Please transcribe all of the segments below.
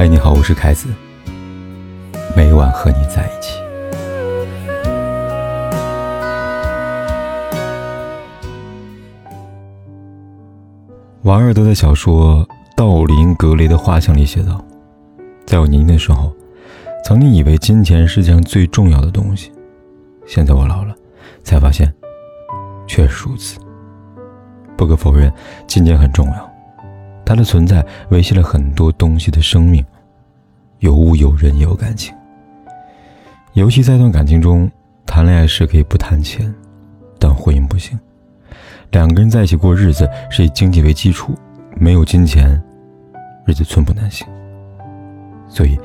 嗨，你好，我是凯子。每晚和你在一起。王尔德的小说《道林格雷的画像》里写道：“在我年轻的时候，曾经以为金钱是世界上最重要的东西。现在我老了，才发现，确实如此。不可否认，金钱很重要，它的存在维系了很多东西的生命。”有物有人也有感情，尤其在一段感情中，谈恋爱时可以不谈钱，但婚姻不行。两个人在一起过日子是以经济为基础，没有金钱，日子寸步难行。所以，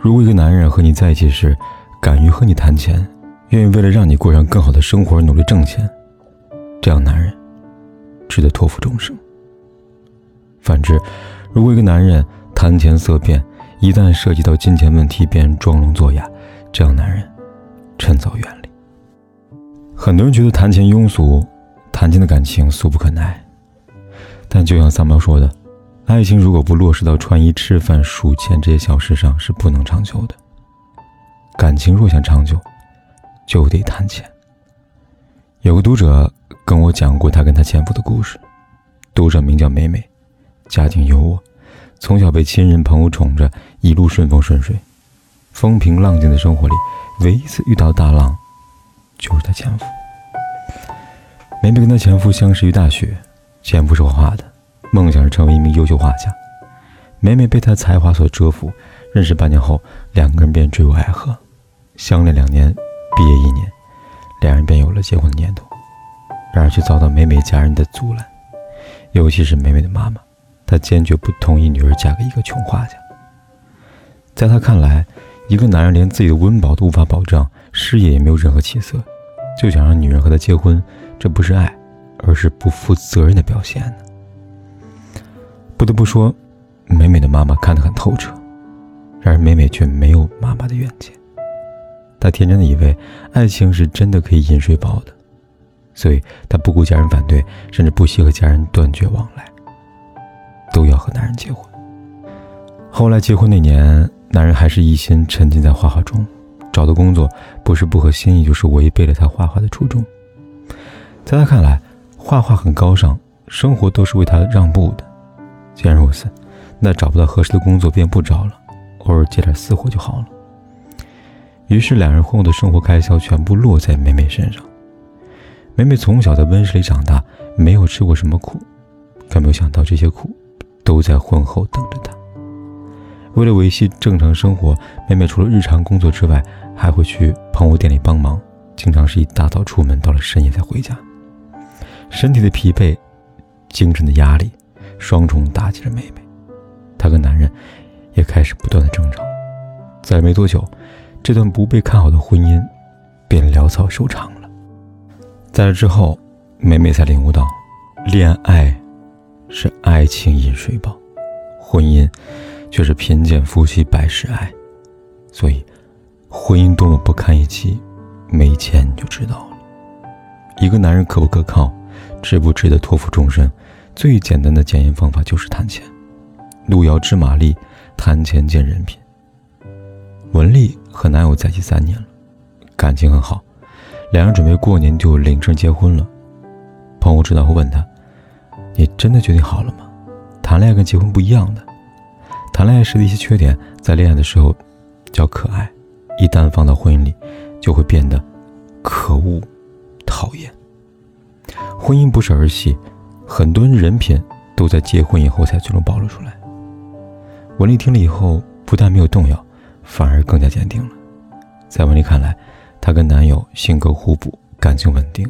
如果一个男人和你在一起时，敢于和你谈钱，愿意为了让你过上更好的生活而努力挣钱，这样男人值得托付终生。反之，如果一个男人谈钱色变，一旦涉及到金钱问题，便装聋作哑，这样男人趁早远离。很多人觉得谈钱庸俗，谈钱的感情俗不可耐。但就像三毛说的，爱情如果不落实到穿衣、吃饭、数钱这些小事上，是不能长久的。感情若想长久，就得谈钱。有个读者跟我讲过他跟他前夫的故事，读者名叫美美，家境优渥。从小被亲人朋友宠着，一路顺风顺水，风平浪静的生活里，唯一一次遇到大浪，就是她前夫。美美跟她前夫相识于大学，前夫是画画的，梦想是成为一名优秀画家。美美被他才华所折服，认识半年后，两个人便坠入爱河，相恋两年，毕业一年，两人便有了结婚的念头，然而却遭到美美家人的阻拦，尤其是美美的妈妈。他坚决不同意女儿嫁给一个穷画家。在他看来，一个男人连自己的温饱都无法保障，事业也没有任何起色，就想让女人和他结婚，这不是爱，而是不负责任的表现。不得不说，美美的妈妈看得很透彻，然而美美却没有妈妈的远见。她天真的以为爱情是真的可以饮水饱的，所以她不顾家人反对，甚至不惜和家人断绝往来。都要和男人结婚。后来结婚那年，男人还是一心沉浸在画画中，找的工作不是不合心意，就是违背了他画画的初衷。在他看来，画画很高尚，生活都是为他让步的。既然如此，那找不到合适的工作便不找了，偶尔接点私活就好了。于是，两人婚后的生活开销全部落在美美身上。美美从小在温室里长大，没有吃过什么苦，可没有想到这些苦。都在婚后等着他。为了维系正常生活，妹妹除了日常工作之外，还会去朋友店里帮忙，经常是一大早出门，到了深夜才回家。身体的疲惫，精神的压力，双重打击着妹妹。她跟男人也开始不断的争吵。在没多久，这段不被看好的婚姻便潦草收场了。在这之后，妹妹才领悟到，恋爱。是爱情饮水饱，婚姻却是贫贱夫妻百事哀。所以，婚姻多么不堪一击，没钱你就知道了。一个男人可不可靠，值不值得托付终身，最简单的检验方法就是谈钱。路遥知马力，谈钱见人品。文丽和男友在一起三年了，感情很好，两人准备过年就领证结婚了。朋友知道后问他。你真的决定好了吗？谈恋爱跟结婚不一样的，谈恋爱时的一些缺点，在恋爱的时候叫可爱，一旦放到婚姻里，就会变得可恶、讨厌。婚姻不是儿戏，很多人人品都在结婚以后才最终暴露出来。文丽听了以后，不但没有动摇，反而更加坚定了。在文丽看来，她跟男友性格互补，感情稳定，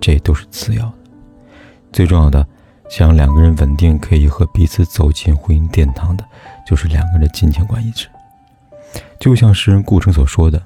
这都是次要的，最重要的。想两个人稳定，可以和彼此走进婚姻殿堂的，就是两个人的金钱观一致。就像诗人顾城所说的：“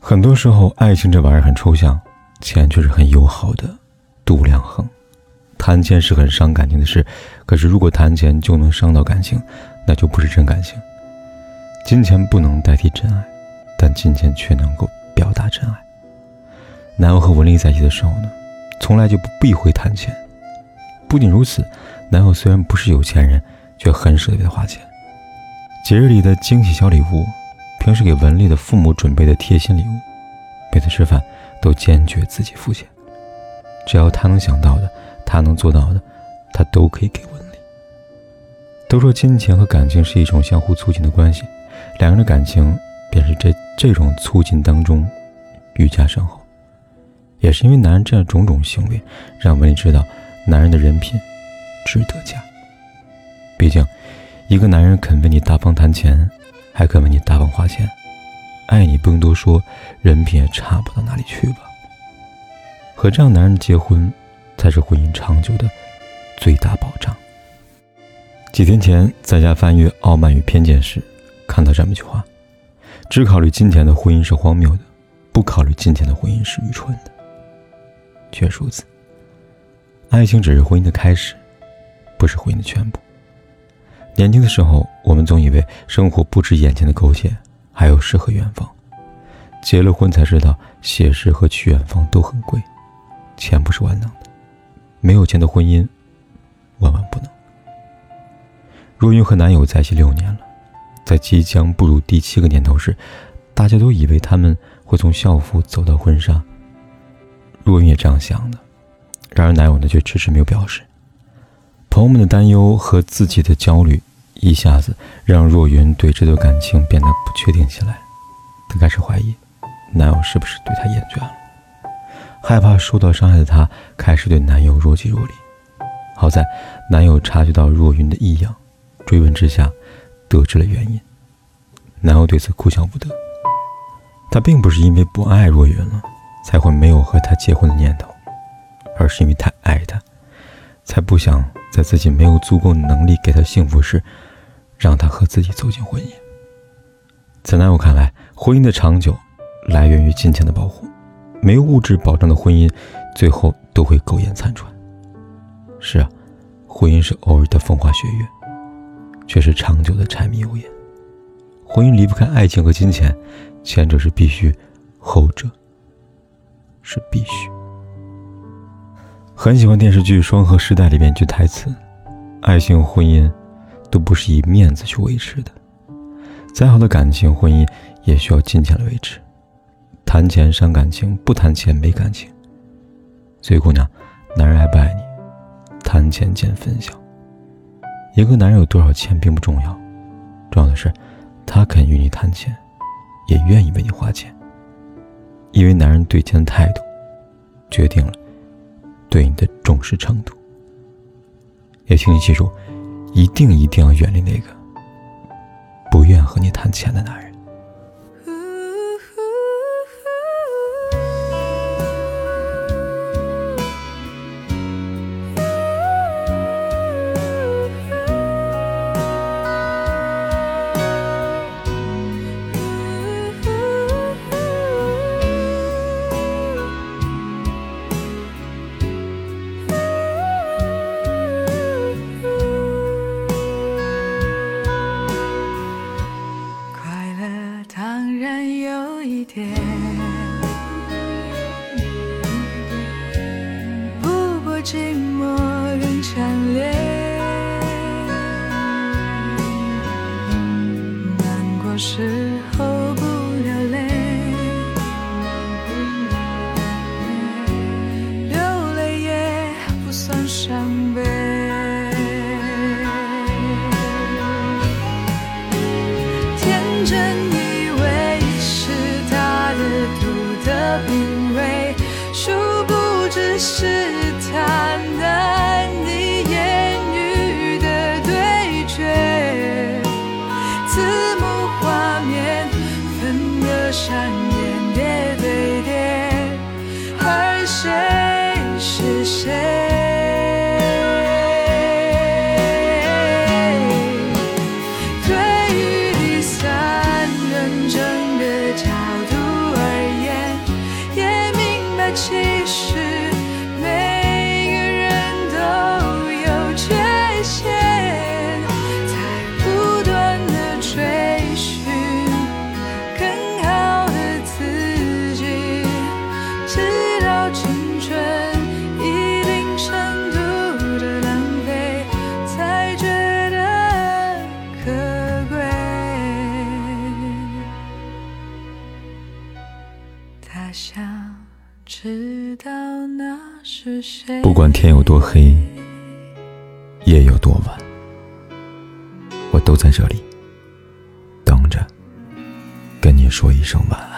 很多时候，爱情这玩意儿很抽象，钱却是很友好的度量衡。谈钱是很伤感情的事，可是如果谈钱就能伤到感情，那就不是真感情。金钱不能代替真爱，但金钱却能够表达真爱。男友和文丽在一起的时候呢，从来就不避讳谈钱。”不仅如此，男友虽然不是有钱人，却很舍得花钱。节日里的惊喜小礼物，平时给文丽的父母准备的贴心礼物，每次吃饭都坚决自己付钱。只要他能想到的，他能做到的，他都可以给文丽。都说金钱和感情是一种相互促进的关系，两人的感情便是这这种促进当中愈加深厚。也是因为男人这样种种行为，让文丽知道男人的人品值得嫁。毕竟，一个男人肯为你大方谈钱，还肯为你大方花钱，爱你不用多说，人品也差不到哪里去吧。和这样男人结婚，才是婚姻长久的最大保障。几天前在家翻阅《傲慢与偏见》时，看到这么一句话：“只考虑金钱的婚姻是荒谬的，不考虑金钱的婚姻是愚蠢的。”确如此。爱情只是婚姻的开始，不是婚姻的全部。年轻的时候，我们总以为生活不止眼前的苟且，还有诗和远方。结了婚才知道，写诗和去远方都很贵，钱不是万能的。没有钱的婚姻，万万不能。若云和男友在一起六年了，在即将步入第七个年头时，大家都以为他们会从校服走到婚纱。若云也这样想的，然而男友呢却迟迟没有表示。朋友们的担忧和自己的焦虑，一下子让若云对这段感情变得不确定起来。她开始怀疑，男友是不是对她厌倦了？害怕受到伤害的她，开始对男友若即若离。好在男友察觉到若云的异样，追问之下，得知了原因。男友对此哭笑不得。他并不是因为不爱若云了。才会没有和她结婚的念头，而是因为太爱他，才不想在自己没有足够能力给他幸福时，让他和自己走进婚姻。在男友看来，婚姻的长久来源于金钱的保护，没有物质保障的婚姻，最后都会苟延残喘。是啊，婚姻是偶尔的风花雪月，却是长久的柴米油盐。婚姻离不开爱情和金钱，前者是必须，后者。是必须。很喜欢电视剧《双核时代》里面一句台词：“爱情婚姻都不是以面子去维持的，再好的感情婚姻也需要金钱来维持。谈钱伤感情，不谈钱没感情。所以姑娘，男人爱不爱你，谈钱见分晓。一个男人有多少钱并不重要，重要的是他肯与你谈钱，也愿意为你花钱。”因为男人对钱的态度，决定了对你的重视程度。也请你记住，一定一定要远离那个不愿和你谈钱的男人。有时候不流泪流泪也不算伤悲。天真以为是他的独特品味殊不知是他想知道那是谁不管天有多黑，夜有多晚，我都在这里等着，跟你说一声晚安。